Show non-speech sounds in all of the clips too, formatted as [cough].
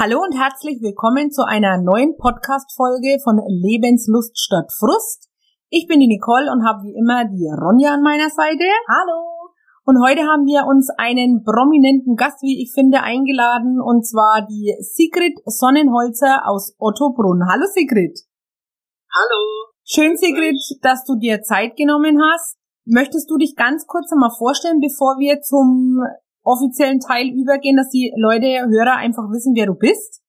Hallo und herzlich willkommen zu einer neuen Podcast-Folge von Lebenslust statt Frust. Ich bin die Nicole und habe wie immer die Ronja an meiner Seite. Hallo! Und heute haben wir uns einen prominenten Gast, wie ich finde, eingeladen und zwar die Sigrid Sonnenholzer aus Ottobrunn. Hallo Sigrid! Hallo! Schön Sigrid, dass du dir Zeit genommen hast. Möchtest du dich ganz kurz einmal vorstellen, bevor wir zum offiziellen Teil übergehen, dass die Leute, Hörer einfach wissen, wer du bist?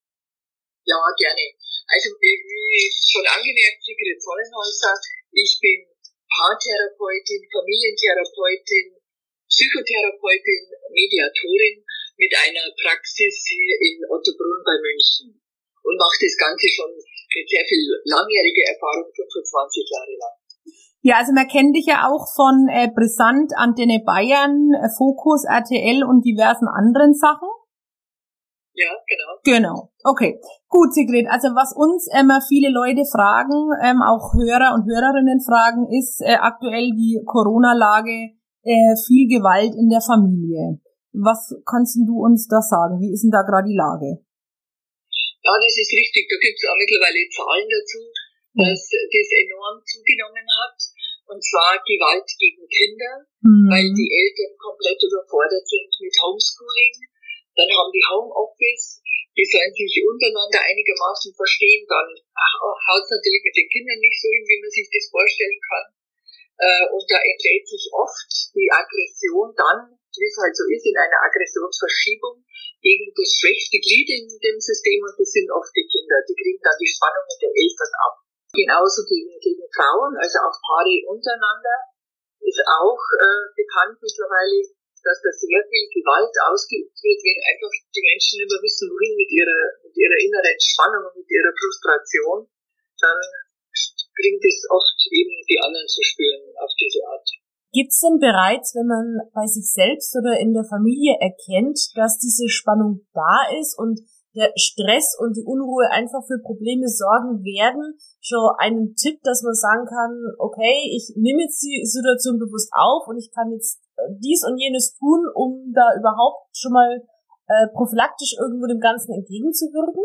Ja, gerne. Also wie schon angemerkt, Sigrid Zollenhäuser, ich bin Paartherapeutin, Familientherapeutin, Psychotherapeutin, Mediatorin mit einer Praxis hier in Ottobrunn bei München und mache das Ganze schon mit sehr viel langjähriger Erfahrung, 25 Jahre lang. Ja, also man kennt dich ja auch von äh, Brisant, Antenne Bayern, äh, Fokus, RTL und diversen anderen Sachen. Ja, genau. Genau. Okay. Gut, Sigrid. Also was uns immer viele Leute fragen, ähm, auch Hörer und Hörerinnen fragen, ist äh, aktuell die Corona-Lage, äh, viel Gewalt in der Familie. Was kannst du uns da sagen? Wie ist denn da gerade die Lage? Ja, das ist richtig. Da gibt es auch mittlerweile Zahlen dazu, dass das enorm zugenommen hat und zwar Gewalt gegen Kinder, mhm. weil die Eltern komplett überfordert sind mit Homeschooling. Dann haben die Homeoffice, die sollen sich untereinander einigermaßen verstehen, dann haut es natürlich mit den Kindern nicht so hin, wie man sich das vorstellen kann. Äh, und da entlädt sich oft die Aggression dann, wie es halt so ist, in einer Aggressionsverschiebung gegen das schwächste Glied in dem System und das sind oft die Kinder. Die kriegen dann die Spannung mit den Eltern ab. Genauso gegen, gegen Frauen, also auch Paare untereinander, ist auch äh, bekannt mittlerweile, dass da sehr viel Gewalt ausgeübt wird, wenn einfach die Menschen immer wissen, wohin mit ihrer, mit ihrer inneren Spannung und mit ihrer Frustration, dann bringt es oft eben die anderen zu spüren auf diese Art. Gibt es denn bereits, wenn man bei sich selbst oder in der Familie erkennt, dass diese Spannung da ist und der Stress und die Unruhe einfach für Probleme sorgen werden, schon einen Tipp, dass man sagen kann, okay, ich nehme jetzt die Situation bewusst auf und ich kann jetzt äh, dies und jenes tun, um da überhaupt schon mal äh, prophylaktisch irgendwo dem Ganzen entgegenzuwirken?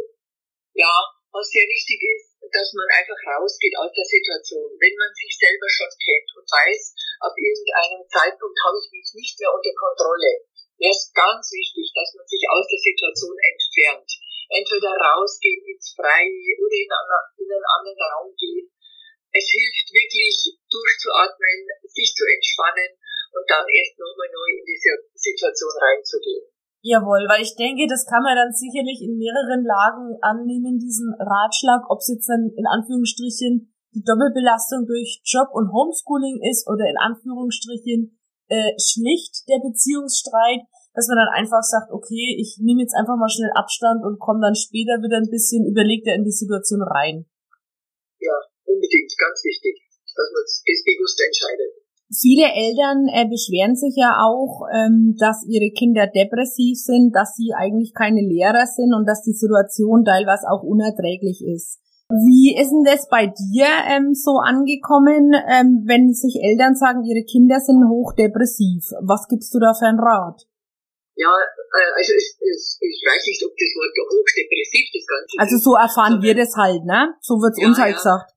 Ja, was sehr wichtig ist, dass man einfach rausgeht aus der Situation. Wenn man sich selber schon kennt und weiß, ab irgendeinem Zeitpunkt habe ich mich nicht mehr unter Kontrolle, wäre es ganz wichtig, dass man sich aus der Situation entfernt. Entweder rausgehen ins Freie oder in, in einen anderen Raum gehen. Es hilft wirklich durchzuatmen, sich zu entspannen und dann erst nochmal neu in diese Situation reinzugehen. Jawohl, weil ich denke, das kann man dann sicherlich in mehreren Lagen annehmen, diesen Ratschlag, ob es jetzt dann in Anführungsstrichen die Doppelbelastung durch Job und Homeschooling ist oder in Anführungsstrichen äh, schlicht der Beziehungsstreit, dass man dann einfach sagt, okay, ich nehme jetzt einfach mal schnell Abstand und komme dann später wieder ein bisschen überlegter in die Situation rein. Ja, unbedingt, ganz wichtig, dass man das bewusst entscheidet. Viele Eltern äh, beschweren sich ja auch, ähm, dass ihre Kinder depressiv sind, dass sie eigentlich keine Lehrer sind und dass die Situation teilweise auch unerträglich ist. Wie ist denn das bei dir ähm, so angekommen, ähm, wenn sich Eltern sagen, ihre Kinder sind hochdepressiv? Was gibst du da für einen Rat? Ja, äh, also es, es, ich weiß nicht, ob das Wort hochdepressiv das Ganze Also so erfahren wir das halt, ne? So wird's ja, uns halt ja. gesagt.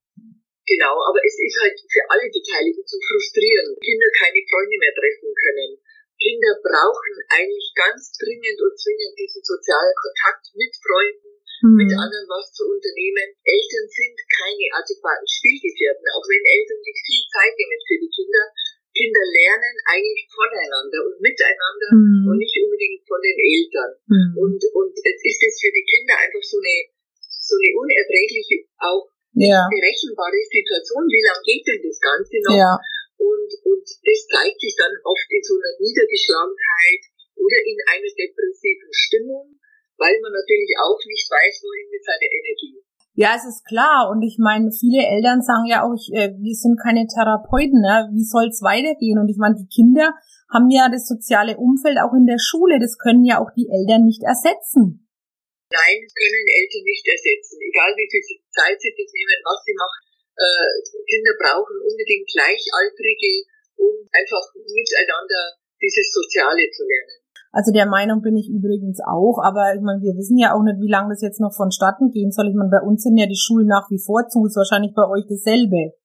Genau, aber es ist halt für alle Beteiligten so frustrierend. Kinder keine Freunde mehr treffen können. Kinder brauchen eigentlich ganz dringend und zwingend diesen sozialen Kontakt mit Freunden, mhm. mit anderen was zu unternehmen. Eltern sind keine adäquaten Spielgefährten, auch wenn Eltern sich viel Zeit nehmen für die Kinder. Kinder lernen eigentlich voneinander und miteinander mhm. und nicht unbedingt von den Eltern. Mhm. Und, und jetzt ist es für die Kinder einfach so eine, so eine unerträgliche, auch ja. berechenbare Situation. Wie lange geht denn das Ganze noch? Ja. Und, und das zeigt sich dann oft in so einer Niedergeschlagenheit oder in einer depressiven Stimmung weil man natürlich auch nicht weiß, wohin mit seiner Energie. Ja, es ist klar. Und ich meine, viele Eltern sagen ja auch, ich, äh, wir sind keine Therapeuten, ne? wie soll es weitergehen? Und ich meine, die Kinder haben ja das soziale Umfeld auch in der Schule. Das können ja auch die Eltern nicht ersetzen. Nein, können Eltern nicht ersetzen. Egal wie viel Zeit sie sich nehmen, was sie machen. Äh, Kinder brauchen unbedingt Gleichaltrige, um einfach miteinander dieses Soziale zu lernen. Also der Meinung bin ich übrigens auch, aber ich meine, wir wissen ja auch nicht, wie lange das jetzt noch vonstatten gehen soll. Ich meine, bei uns sind ja die Schulen nach wie vor zu, ist wahrscheinlich bei euch dasselbe.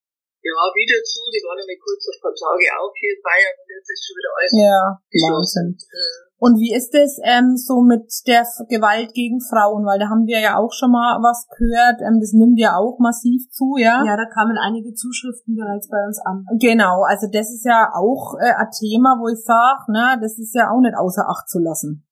Ja, wieder zu, die waren ja kurz auf ein paar Tage auch hier in Bayern und jetzt ist schon wieder alles Ja, Wahnsinn. Mhm. Und wie ist es ähm, so mit der Gewalt gegen Frauen? Weil da haben wir ja auch schon mal was gehört. Ähm, das nimmt ja auch massiv zu, ja? Ja, da kamen einige Zuschriften bereits bei uns an. Genau, also das ist ja auch äh, ein Thema, wo ich sage, ne, das ist ja auch nicht außer Acht zu lassen.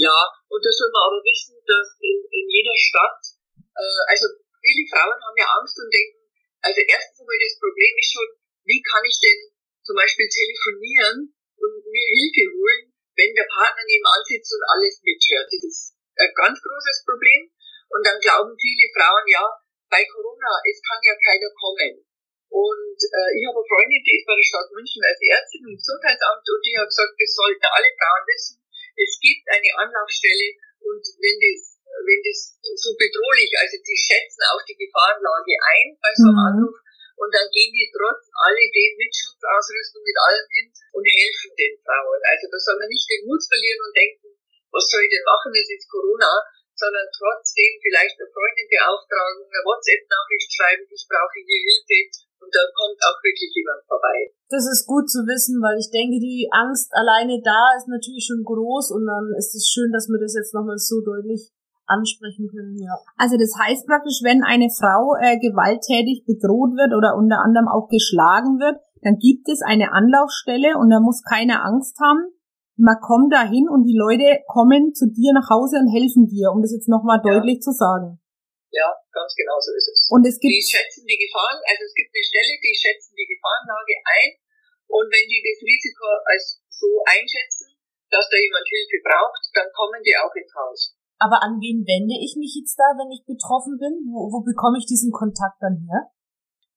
Ja, und da soll man aber wissen, dass in, in jeder Stadt, äh, also viele Frauen haben ja Angst und denken, also erstens einmal das Problem ist schon, wie kann ich denn zum Beispiel telefonieren und mir Hilfe holen, wenn der Partner nebenan sitzt und alles mithört. Das ist ein ganz großes Problem. Und dann glauben viele Frauen, ja, bei Corona, es kann ja keiner kommen. Und äh, ich habe eine Freundin, die ist bei der Stadt München als Ärztin im Gesundheitsamt und die hat gesagt, das sollten alle Frauen wissen. Es gibt eine Anlaufstelle und wenn das, wenn das so bedrohlich, also die schätzen auch die Gefahrenlage ein bei so einem mhm. Anruf und dann gehen die trotz alledem mit Schutzausrüstung, mit allem hin und helfen den Frauen. Also da soll man nicht den Mut verlieren und denken, was soll ich denn machen, es ist Corona, sondern trotzdem vielleicht eine Freundin beauftragen, eine WhatsApp-Nachricht schreiben, ich brauche hier Hilfe und dann kommt auch wirklich jemand vorbei. Das ist gut zu wissen, weil ich denke, die Angst alleine da ist natürlich schon groß und dann ist es schön, dass wir das jetzt nochmal so deutlich ansprechen können, ja. Also das heißt praktisch, wenn eine Frau äh, gewalttätig bedroht wird oder unter anderem auch geschlagen wird, dann gibt es eine Anlaufstelle und da muss keine Angst haben. Man kommt da hin und die Leute kommen zu dir nach Hause und helfen dir, um das jetzt nochmal ja. deutlich zu sagen. Ja, ganz genau so ist es. Und es gibt die schätzen die Gefahren, also es gibt eine Stelle, die schätzen die Gefahrenlage ein und wenn die das Risiko als so einschätzen, dass da jemand Hilfe braucht, dann kommen die auch ins Haus. Aber an wen wende ich mich jetzt da, wenn ich betroffen bin? Wo, wo bekomme ich diesen Kontakt dann her?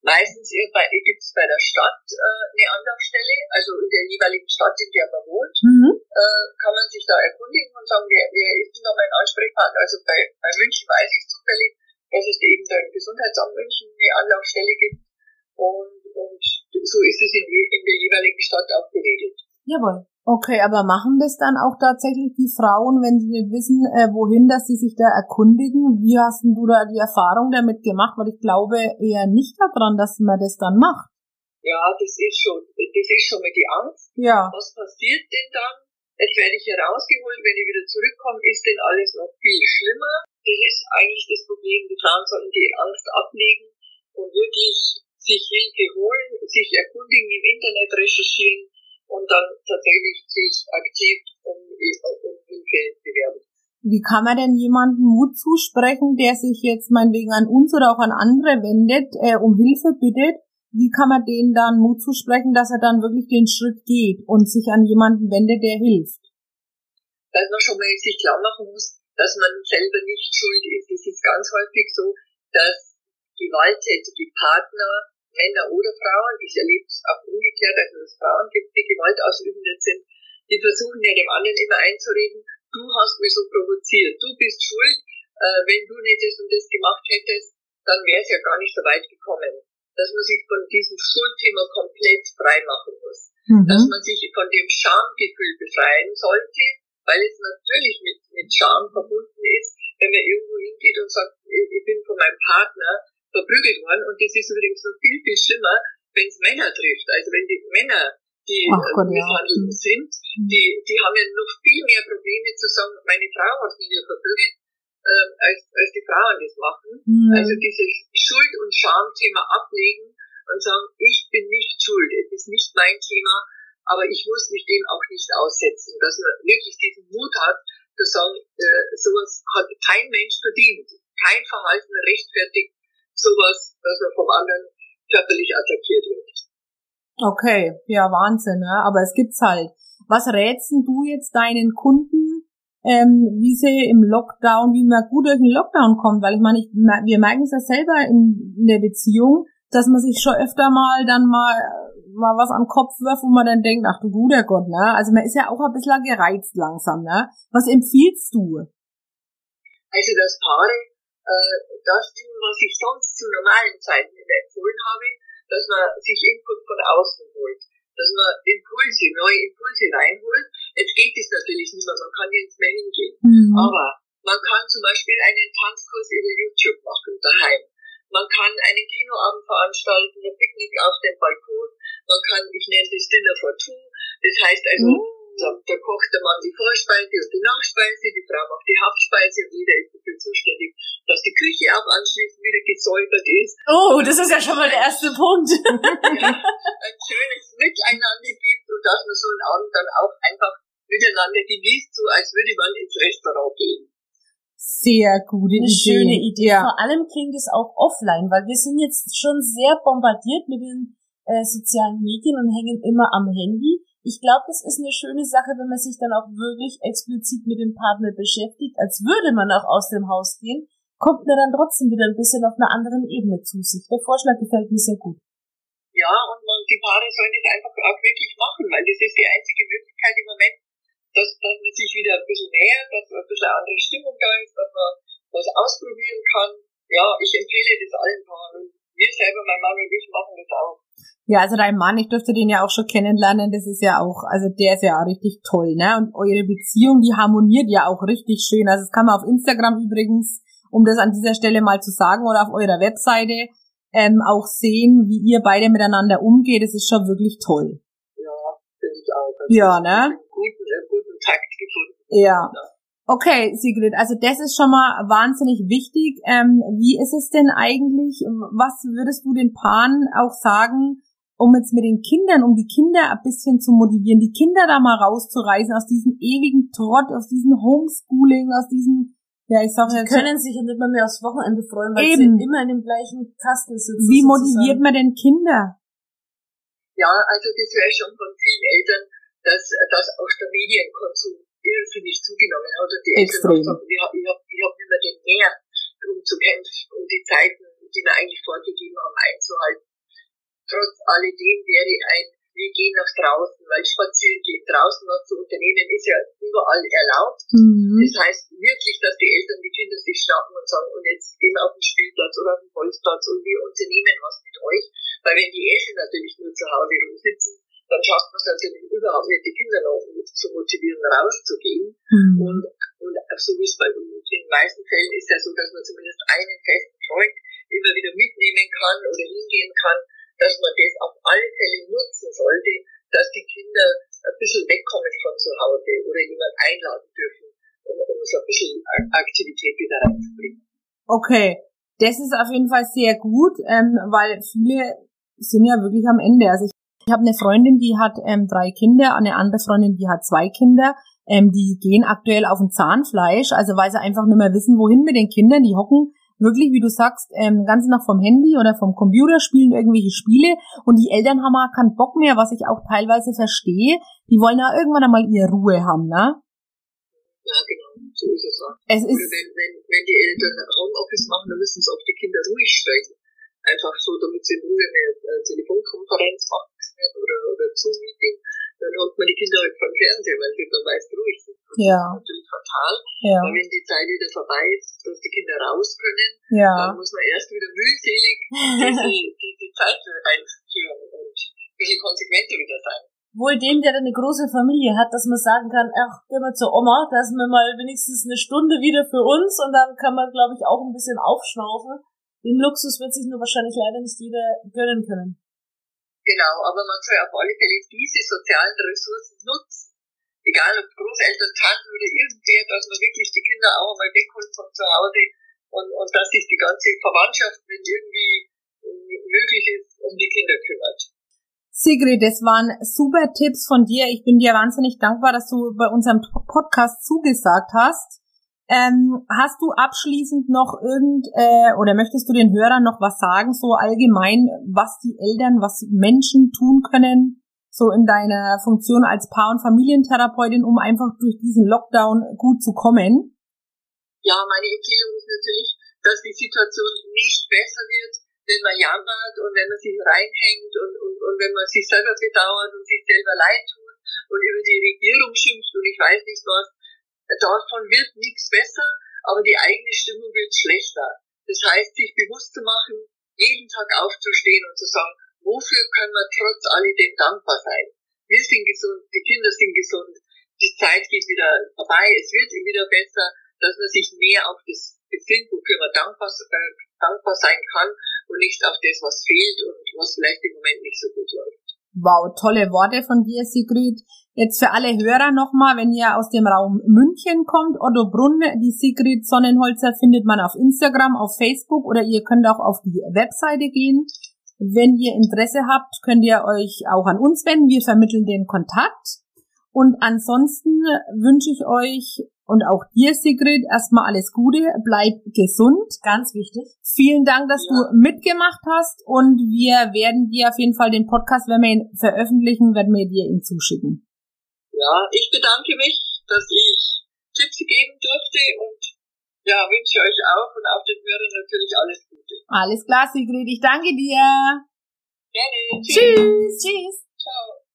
Meistens gibt es bei der Stadt äh, eine Anlaufstelle, also in der jeweiligen Stadt, in der man wohnt, mhm. äh, kann man sich da erkundigen und sagen, wer, wer ist denn da mein Ansprechpartner? Also bei, bei München weiß ich zufällig, dass es eben da im Gesundheitsamt München eine Anlaufstelle gibt und, und so ist es in, in der jeweiligen Stadt auch geregelt. Jawohl. Okay, aber machen das dann auch tatsächlich die Frauen, wenn sie nicht wissen, äh, wohin, dass sie sich da erkundigen? Wie hast du da die Erfahrung damit gemacht? Weil ich glaube eher nicht daran, dass man das dann macht. Ja, das ist schon, das ist schon mal die Angst. Ja. Was passiert denn dann? Jetzt werde ich herausgeholt, wenn ich wieder zurückkomme, ist denn alles noch viel schlimmer? Das ist eigentlich das Problem. Die Frauen sollten die Angst ablegen und wirklich sich Hilfe holen, sich erkundigen, im Internet recherchieren und dann tatsächlich sich aktiv um, um Hilfe bewerben. Wie kann man denn jemandem Mut zusprechen, der sich jetzt meinetwegen an uns oder auch an andere wendet, äh, um Hilfe bittet? Wie kann man denen dann Mut zusprechen, dass er dann wirklich den Schritt geht und sich an jemanden wendet, der hilft? Dass man schon mal sich klar machen muss, dass man selber nicht schuld ist. Es ist ganz häufig so, dass gewalttätige Partner Männer oder Frauen. Ich erlebe es auch umgekehrt, also dass es Frauen gibt, die Gewaltausübende sind. Die versuchen ja dem anderen immer einzureden, du hast mich so provoziert, du bist schuld, äh, wenn du nicht das und das gemacht hättest, dann wäre es ja gar nicht so weit gekommen. Dass man sich von diesem Schuldthema komplett frei machen muss. Mhm. Dass man sich von dem Schamgefühl befreien sollte, weil es natürlich mit, mit Scham verbunden ist, wenn man irgendwo hingeht und sagt, ich bin von meinem Partner verprügelt worden. Und das ist übrigens noch viel, viel schlimmer, wenn es Männer trifft. Also wenn die Männer, die Gott, äh, misshandelt ja. sind, die, die haben ja noch viel mehr Probleme zu sagen, meine Frau hat mich ja verprügelt, äh, als, als die Frauen das machen. Mhm. Also dieses Schuld- und Schamthema ablegen und sagen, ich bin nicht schuld, es ist nicht mein Thema, aber ich muss mich dem auch nicht aussetzen. Dass man wirklich diesen Mut hat, zu sagen, äh, sowas hat kein Mensch verdient. Kein Verhalten rechtfertigt sowas, dass man vom anderen körperlich attackiert wird. Okay, ja, Wahnsinn, ne? aber es gibt's halt. Was rätst du jetzt deinen Kunden, ähm, wie sie im Lockdown, wie man gut durch den Lockdown kommt? Weil ich meine, ich, wir merken es ja selber in, in der Beziehung, dass man sich schon öfter mal dann mal mal was am Kopf wirft, wo man dann denkt, ach du guter Gott, ne? Also man ist ja auch ein bisschen gereizt langsam, ne? Was empfiehlst du? Also das Paare äh, das tun, was ich sonst zu normalen Zeiten empfohlen habe, dass man sich Input von außen holt, dass man Impulse, neue Impulse reinholt. Jetzt geht es natürlich nicht mehr, man kann jetzt mehr hingehen. Mhm. Aber man kann zum Beispiel einen Tanzkurs über YouTube machen, daheim. Man kann einen Kinoabend veranstalten, ein Picknick auf dem Balkon. Man kann, ich nenne das Dinner for Two. Das heißt also, mhm da, da kocht der Mann die Vorspeise und die Nachspeise, die Frau macht die Hauptspeise und jeder ist dafür zuständig, dass die Küche auch anschließend wieder gesäubert ist. Oh, das ist ja schon mal der erste Punkt. ja, [laughs] ein schönes Miteinander gibt und dass man so einen Abend dann auch einfach miteinander genießt, so als würde man ins Restaurant gehen. Sehr gute Eine Idee. schöne Idee. Ja. Vor allem klingt es auch offline, weil wir sind jetzt schon sehr bombardiert mit den äh, sozialen Medien und hängen immer am Handy ich glaube, das ist eine schöne Sache, wenn man sich dann auch wirklich explizit mit dem Partner beschäftigt, als würde man auch aus dem Haus gehen, kommt man dann trotzdem wieder ein bisschen auf einer anderen Ebene zu sich. Der Vorschlag gefällt mir sehr gut. Ja, und man, die Paare sollen das einfach auch wirklich machen, weil das ist die einzige Möglichkeit im Moment, dass, dass man sich wieder ein bisschen nähert, dass ein bisschen eine andere Stimmung da ist, dass man was ausprobieren kann. Ja, ich empfehle das allen Paaren. Wir selber, mein Mann und ich, machen das auch. Ja, also dein Mann, ich durfte den ja auch schon kennenlernen, das ist ja auch, also der ist ja auch richtig toll, ne? Und eure Beziehung, die harmoniert ja auch richtig schön. Also das kann man auf Instagram übrigens, um das an dieser Stelle mal zu sagen, oder auf eurer Webseite ähm, auch sehen, wie ihr beide miteinander umgeht. Das ist schon wirklich toll. Ja, finde ich auch. Das ja, ne? Guten, guten Takt gefunden. Ja. ja. Okay, Sigrid, also das ist schon mal wahnsinnig wichtig. Ähm, wie ist es denn eigentlich? Was würdest du den Paaren auch sagen, um jetzt mit den Kindern, um die Kinder ein bisschen zu motivieren, die Kinder da mal rauszureißen aus diesem ewigen Trott, aus diesem Homeschooling, aus diesem, ja, ich sag jetzt. Die können sich ja nicht mehr, mehr aufs Wochenende freuen, weil eben. sie immer in dem gleichen Kasten sitzen. Wie motiviert man denn Kinder? Ja, also das wäre schon von vielen Eltern, dass, dass auch der Medienkonsum irrsinnig zugenommen hat. Und die Extrem. Eltern ich habe ich hab, ich hab immer den Mehr, um zu kämpfen, um die Zeiten, die wir eigentlich vorgegeben haben, einzuhalten trotz alledem wäre ein, wir gehen nach draußen, weil spazieren gehen draußen was zu unternehmen ist ja überall erlaubt. Mhm. Das heißt wirklich, dass die Eltern die Kinder sich schnappen und sagen, und jetzt gehen wir auf den Spielplatz oder auf den Bolzplatz und wir unternehmen was mit euch. Weil wenn die Eltern natürlich nur zu Hause rumsitzen, dann schafft man es natürlich überhaupt nicht, die Kinder noch zu motivieren, rauszugehen. Mhm. Und, und so wie es bei in den meisten Fällen ist ja so, dass man zumindest einen festen Freund immer wieder mitnehmen kann oder hingehen kann dass man das auf alle Fälle nutzen sollte, dass die Kinder ein bisschen wegkommen von zu Hause oder jemand einladen dürfen, um, um so ein bisschen Aktivität wieder reinzubringen. Okay, das ist auf jeden Fall sehr gut, ähm, weil viele sind ja wirklich am Ende. Also ich, ich habe eine Freundin, die hat ähm, drei Kinder, eine andere Freundin, die hat zwei Kinder. Ähm, die gehen aktuell auf ein Zahnfleisch, also weil sie einfach nicht mehr wissen, wohin mit den Kindern. Die hocken wirklich, wie du sagst, ähm, ganz nach vom Handy oder vom Computer spielen irgendwelche Spiele und die Eltern haben auch keinen Bock mehr, was ich auch teilweise verstehe. Die wollen ja irgendwann einmal ihre Ruhe haben, ne? Ja, genau, so ist es auch. Es ist wenn, wenn, wenn die Eltern Homeoffice machen, dann müssen es auch die Kinder ruhig sprechen. Einfach so, damit sie in Ruhe eine äh, Telefonkonferenz machen oder, oder Zoom-Meeting dann holt man die Kinder halt vom Fernseher, weil sie dann meist ruhig sind. Das ja. ist natürlich fatal. Ja. Aber wenn die Zeit wieder vorbei ist, dass die Kinder raus können, ja. dann muss man erst wieder mühselig diese, [laughs] diese Zeit einführen und ein bisschen konsequenter wieder sein. Wohl dem, der eine große Familie hat, dass man sagen kann, ach, gehen wir zur Oma, da sind wir mal wenigstens eine Stunde wieder für uns und dann kann man, glaube ich, auch ein bisschen aufschnaufen. Den Luxus wird sich nur wahrscheinlich leider nicht jeder gönnen können. Genau, aber man soll auf alle Fälle diese sozialen Ressourcen nutzen. Egal ob Großeltern, Tanten oder irgendwer, dass man wirklich die Kinder auch einmal wegholt von zu Hause und, und dass sich die ganze Verwandtschaft, wenn irgendwie möglich ist, um die Kinder kümmert. Sigrid, das waren super Tipps von dir. Ich bin dir wahnsinnig dankbar, dass du bei unserem Podcast zugesagt hast. Ähm, hast du abschließend noch irgend äh, oder möchtest du den Hörern noch was sagen, so allgemein, was die Eltern, was Menschen tun können, so in deiner Funktion als Paar- und Familientherapeutin, um einfach durch diesen Lockdown gut zu kommen? Ja, meine Empfehlung ist natürlich, dass die Situation nicht besser wird, wenn man jammert und wenn man sich reinhängt und, und, und wenn man sich selber bedauert und sich selber leid tut und über die Regierung schimpft und ich weiß nicht was, Davon wird nichts besser, aber die eigene Stimmung wird schlechter. Das heißt, sich bewusst zu machen, jeden Tag aufzustehen und zu sagen, wofür können wir trotz alledem dankbar sein? Wir sind gesund, die Kinder sind gesund, die Zeit geht wieder vorbei, es wird wieder besser, dass man sich mehr auf das besinnt, wofür man dankbar, äh, dankbar sein kann und nicht auf das, was fehlt und was vielleicht im Moment nicht so gut läuft. Wow, tolle Worte von dir, Sigrid. Jetzt für alle Hörer nochmal, wenn ihr aus dem Raum München kommt, Otto Brunn, die Sigrid Sonnenholzer findet man auf Instagram, auf Facebook oder ihr könnt auch auf die Webseite gehen. Wenn ihr Interesse habt, könnt ihr euch auch an uns wenden. Wir vermitteln den Kontakt. Und ansonsten wünsche ich euch und auch dir, Sigrid, erstmal alles Gute, bleib gesund. Ganz wichtig. Vielen Dank, dass ja. du mitgemacht hast und wir werden dir auf jeden Fall den Podcast, wenn wir ihn veröffentlichen, werden wir dir ihn zuschicken. Ja, ich bedanke mich, dass ich Tipps geben durfte und ja, wünsche euch auch und auch den Hörern natürlich alles Gute. Alles klar, Sigrid, ich danke dir. Gerne. Tschüss. Tschüss. Ciao.